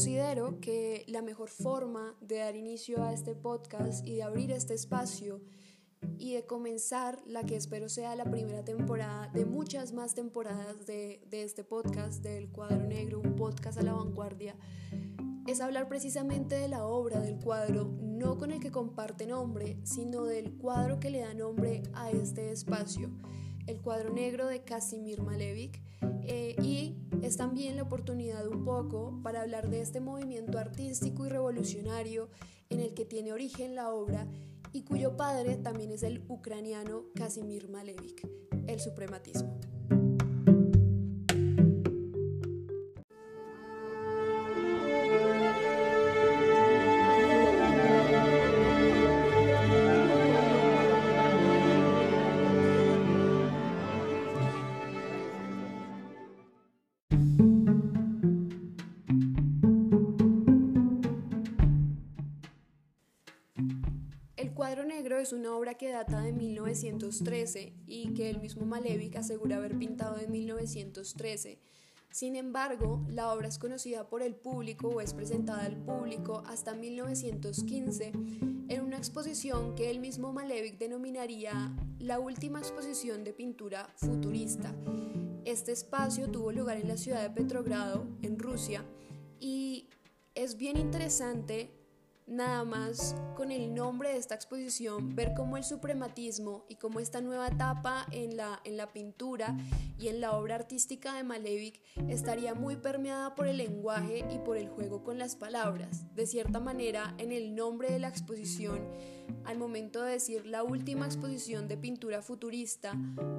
Considero que la mejor forma de dar inicio a este podcast y de abrir este espacio y de comenzar la que espero sea la primera temporada de muchas más temporadas de, de este podcast, del Cuadro Negro, un podcast a la vanguardia, es hablar precisamente de la obra del cuadro, no con el que comparte nombre, sino del cuadro que le da nombre a este espacio, el cuadro negro de Casimir Malevich, eh, y es también la oportunidad un poco para hablar de este movimiento artístico y revolucionario en el que tiene origen la obra y cuyo padre también es el ucraniano Casimir Malevich, el suprematismo. Es una obra que data de 1913 y que el mismo Malevich asegura haber pintado en 1913. Sin embargo, la obra es conocida por el público o es presentada al público hasta 1915 en una exposición que el mismo Malevich denominaría la última exposición de pintura futurista. Este espacio tuvo lugar en la ciudad de Petrogrado, en Rusia, y es bien interesante nada más con el nombre de esta exposición, ver cómo el suprematismo y cómo esta nueva etapa en la, en la pintura y en la obra artística de Malevich estaría muy permeada por el lenguaje y por el juego con las palabras. De cierta manera, en el nombre de la exposición, al momento de decir la última exposición de pintura futurista,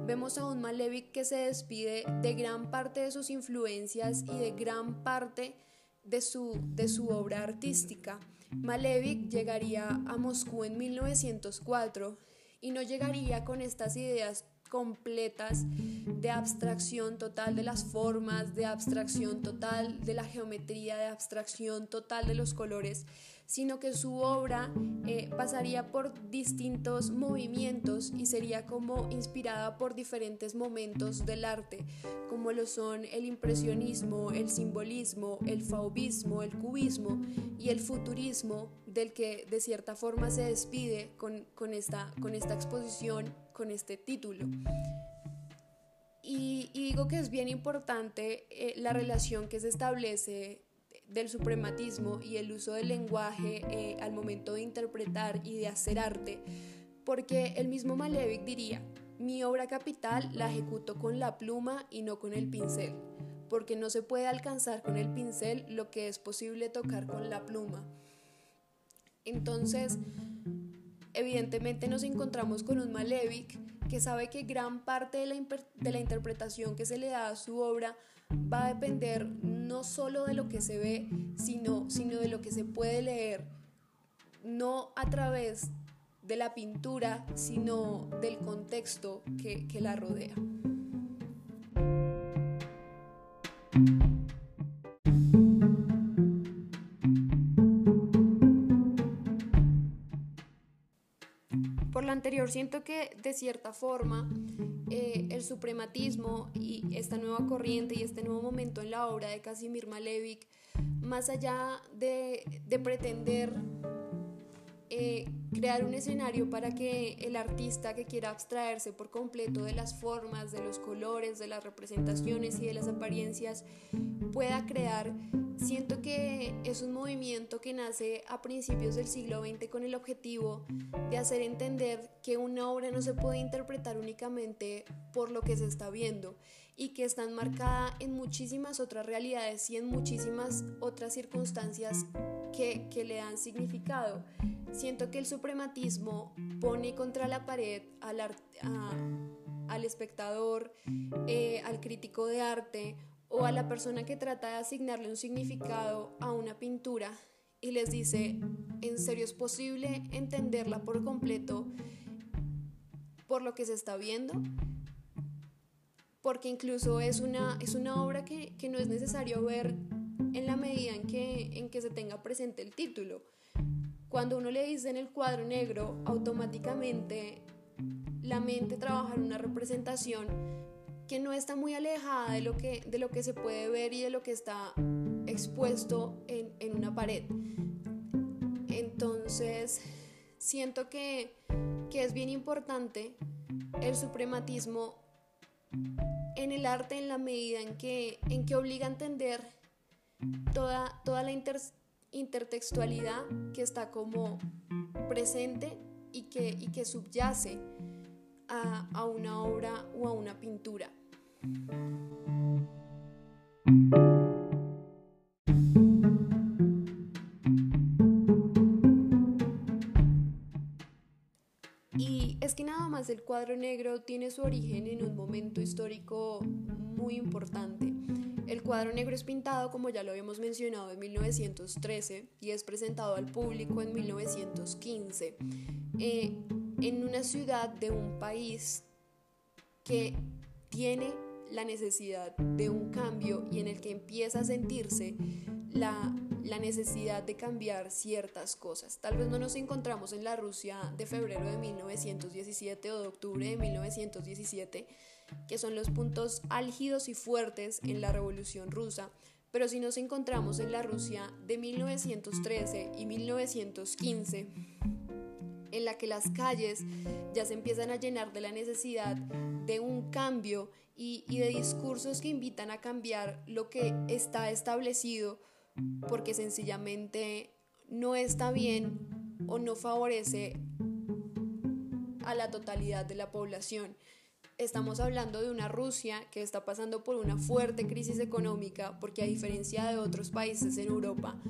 vemos a un Malevich que se despide de gran parte de sus influencias y de gran parte de su, de su obra artística. Malevich llegaría a Moscú en 1904 y no llegaría con estas ideas completas de abstracción total de las formas, de abstracción total de la geometría, de abstracción total de los colores, sino que su obra eh, pasaría por distintos movimientos y sería como inspirada por diferentes momentos del arte, como lo son el impresionismo, el simbolismo, el faubismo, el cubismo y el futurismo, del que de cierta forma se despide con, esta, con esta exposición, con este título. Y, digo que es bien importante eh, la relación que se establece del suprematismo y el uso del lenguaje eh, al momento de interpretar y de hacer arte, porque el mismo Malevich diría, mi obra capital la ejecuto con la pluma y no con el pincel, porque no se puede alcanzar con el pincel lo que es posible tocar con la pluma. Entonces, evidentemente nos encontramos con un Malevich que sabe que gran parte de la, de la interpretación que se le da a su obra va a depender no solo de lo que se ve, sino, sino de lo que se puede leer, no a través de la pintura, sino del contexto que, que la rodea. Por lo anterior, siento que de cierta forma eh, el suprematismo y esta nueva corriente y este nuevo momento en la obra de Casimir Malevich, más allá de, pretender eh, crear un escenario para que el artista que quiera abstraerse por completo de las formas, de los colores, de las representaciones y de las apariencias, pueda crear Siento que es un movimiento que nace a principios del siglo XX con el objetivo de hacer entender que una obra no se puede interpretar únicamente por lo que se está viendo y que está enmarcada en muchísimas otras realidades y en muchísimas otras circunstancias que, le dan significado. Siento que el suprematismo pone contra la pared al, espectador, eh, al crítico de arte, o a la persona que trata de asignarle un significado a una pintura y les dice, ¿en serio es posible entenderla por completo por lo que se está viendo? Porque incluso es una, es una obra que, no es necesario ver en la medida en que, en que se tenga presente el título. Cuando uno le dice en el cuadro negro, automáticamente la mente trabaja en una representación que no está muy alejada de lo que, de lo que se puede ver y de lo que está expuesto en, en una pared. Entonces, siento que, que es bien importante el suprematismo en el arte en la medida en que, en que obliga a entender toda, toda la intertextualidad que está como presente y que, y que subyace a, a una obra o a una pintura. El cuadro negro tiene su origen en un momento histórico muy importante. El cuadro negro es pintado, como ya lo habíamos mencionado, en 1913 y es presentado al público en 1915 eh, en una ciudad de un país que tiene la necesidad de un cambio y en el que empieza a sentirse la, la necesidad de cambiar ciertas cosas. Tal vez no nos encontramos en la Rusia de febrero de 1917 o de octubre de 1917, que son los puntos álgidos y fuertes en la Revolución rusa, pero si nos encontramos en la Rusia de 1913 y 1915, en la que las calles ya se empiezan a llenar de la necesidad de un cambio y, y de discursos que invitan a cambiar lo que está establecido porque sencillamente no está bien o no favorece a la totalidad de la población. Estamos hablando de una Rusia que está pasando por una fuerte crisis económica porque a diferencia de otros países en Europa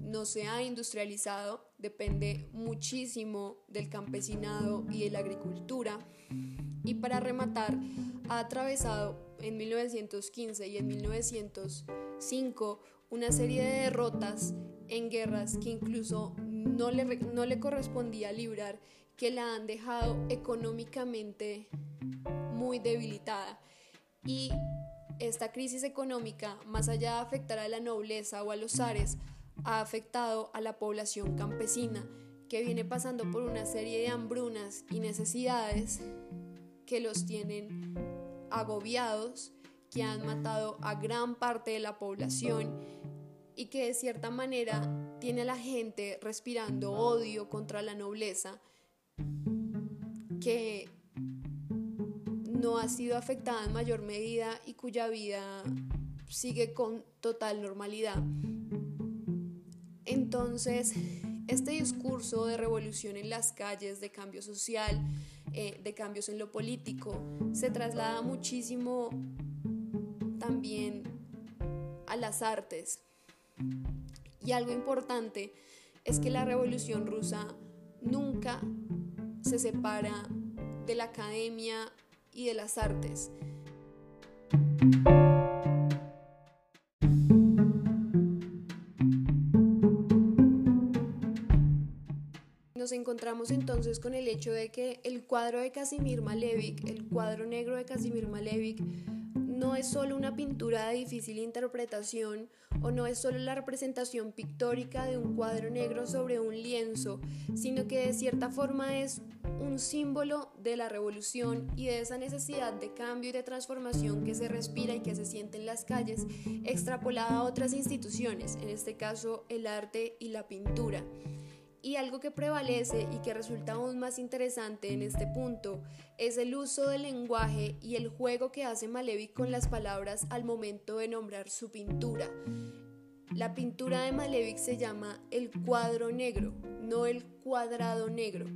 no se ha industrializado, depende muchísimo del campesinado y de la agricultura. Y para rematar, ha atravesado en 1915 y en 1905 una serie de derrotas en guerras que incluso no le, no le correspondía librar, que la han dejado económicamente muy debilitada. Y esta crisis económica, más allá de afectar a la nobleza o a los zares, ha afectado a la población campesina, que viene pasando por una serie de hambrunas y necesidades que los tienen agobiados, que han matado a gran parte de la población y que de cierta manera tiene a la gente respirando odio contra la nobleza que no ha sido afectada en mayor medida y cuya vida sigue con total normalidad. Entonces, este discurso de revolución en las calles, de cambio social, eh, de cambios en lo político, se traslada muchísimo también a las artes. Y algo importante es que la revolución rusa nunca se separa de la academia y de las artes. Encontramos entonces con el hecho de que el cuadro de Casimir Malevich, el cuadro negro de Casimir Malevich, no es solo una pintura de difícil interpretación o no es solo la representación pictórica de un cuadro negro sobre un lienzo, sino que de cierta forma es un símbolo de la revolución y de esa necesidad de cambio y de transformación que se respira y que se siente en las calles, extrapolada a otras instituciones, en este caso el arte y la pintura. Y algo que prevalece y que resulta aún más interesante en este punto es el uso del lenguaje y el juego que hace Malevich con las palabras al momento de nombrar su pintura. La pintura de Malevich se llama el cuadro negro, no el cuadrado negro,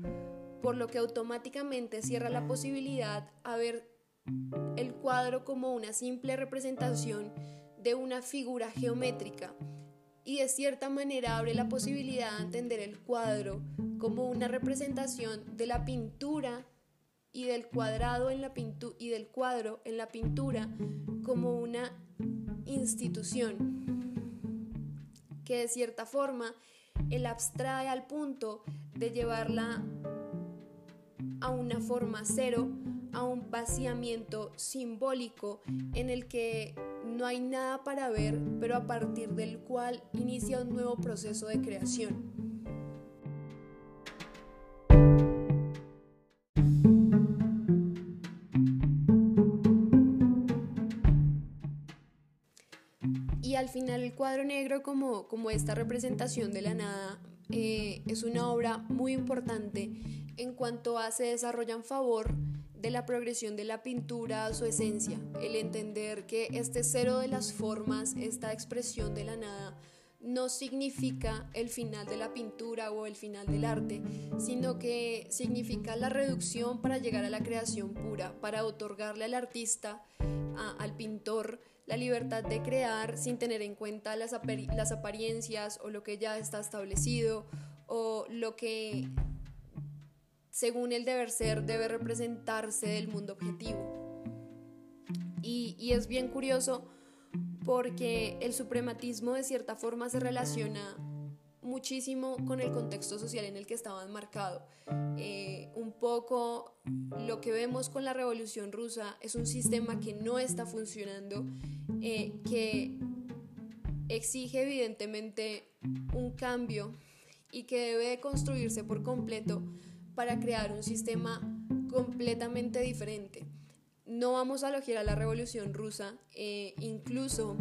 por lo que automáticamente cierra la posibilidad a ver el cuadro como una simple representación de una figura geométrica y de cierta manera abre la posibilidad de entender el cuadro como una representación de la pintura y del cuadrado en la y del cuadro en la pintura como una institución que de cierta forma él abstrae al punto de llevarla a una forma cero, a un vaciamiento simbólico en el que no hay nada para ver, pero a partir del cual inicia un nuevo proceso de creación. Y al final el cuadro negro como, como esta representación de la nada eh, es una obra muy importante en cuanto a se desarrolla en favor de la progresión de la pintura a su esencia, el entender que este cero de las formas, esta expresión de la nada, no significa el final de la pintura o el final del arte, sino que significa la reducción para llegar a la creación pura, para otorgarle al artista, al pintor, la libertad de crear sin tener en cuenta las, apariencias o lo que ya está establecido o lo que según el deber ser debe representarse del mundo objetivo. Y, es bien curioso porque el suprematismo de cierta forma se relaciona muchísimo con el contexto social en el que estaba enmarcado. Eh, un poco lo que vemos con la revolución rusa es un sistema que no está funcionando, eh, que exige evidentemente un cambio y que debe construirse por completo para crear un sistema completamente diferente. No vamos a elogiar a la revolución rusa, eh, incluso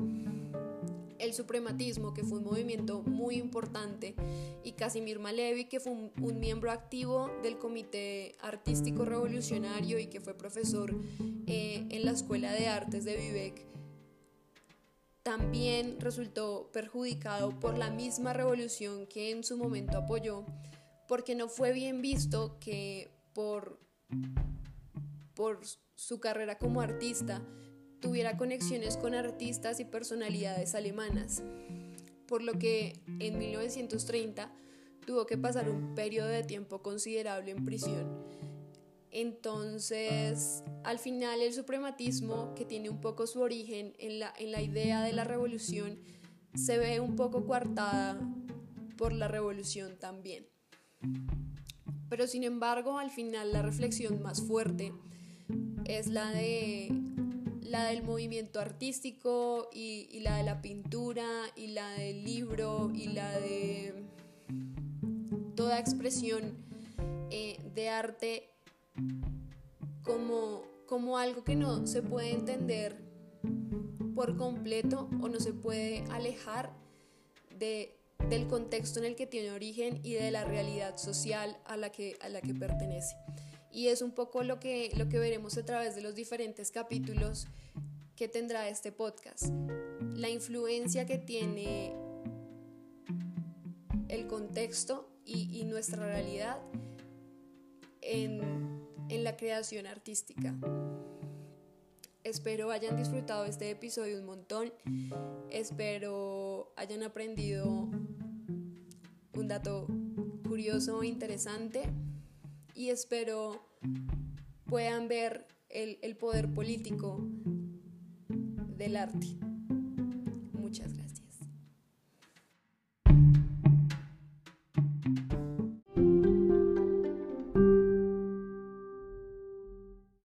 el suprematismo, que fue un movimiento muy importante, y Casimir Malevi, que fue un, miembro activo del Comité Artístico Revolucionario y que fue profesor eh, en la Escuela de Artes de Vivek, también resultó perjudicado por la misma revolución que en su momento apoyó, porque no fue bien visto que por, por su carrera como artista tuviera conexiones con artistas y personalidades alemanas, por lo que en 1930 tuvo que pasar un periodo de tiempo considerable en prisión. Entonces, al final el suprematismo, que tiene un poco su origen en la, en la idea de la revolución, se ve un poco coartada por la revolución también. Pero sin embargo, al final la reflexión más fuerte es la de la del movimiento artístico y, la de la pintura y la del libro y la de toda expresión eh, de arte como, como algo que no se puede entender por completo o no se puede alejar de, del contexto en el que tiene origen y de la realidad social a la que, a la que pertenece y es un poco lo que, lo que veremos a través de los diferentes capítulos que tendrá este podcast. La influencia que tiene el contexto y, nuestra realidad en, en la creación artística. Espero hayan disfrutado este episodio un montón. Espero hayan aprendido un dato curioso e interesante y espero puedan ver el, el poder político del arte.